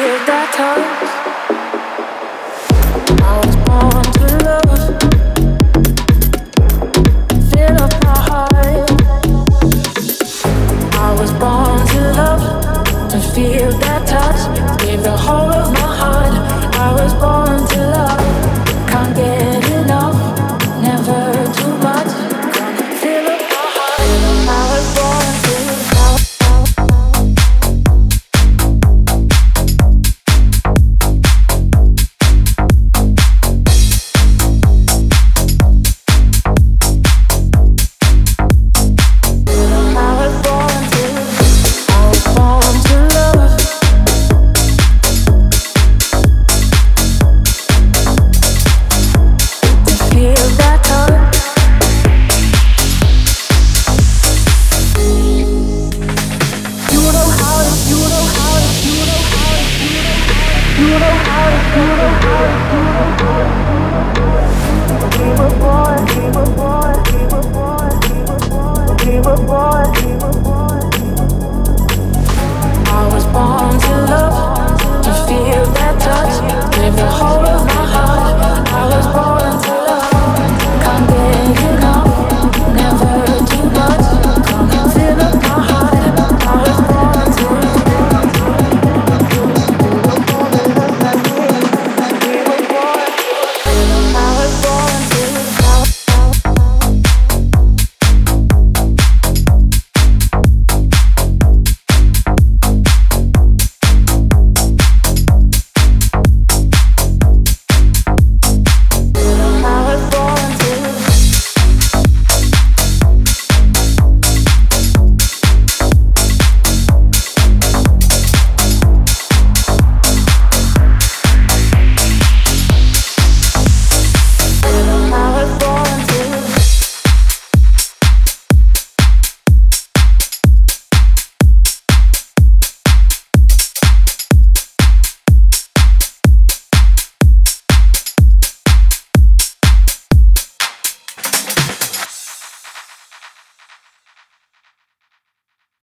I was born to love, to feel that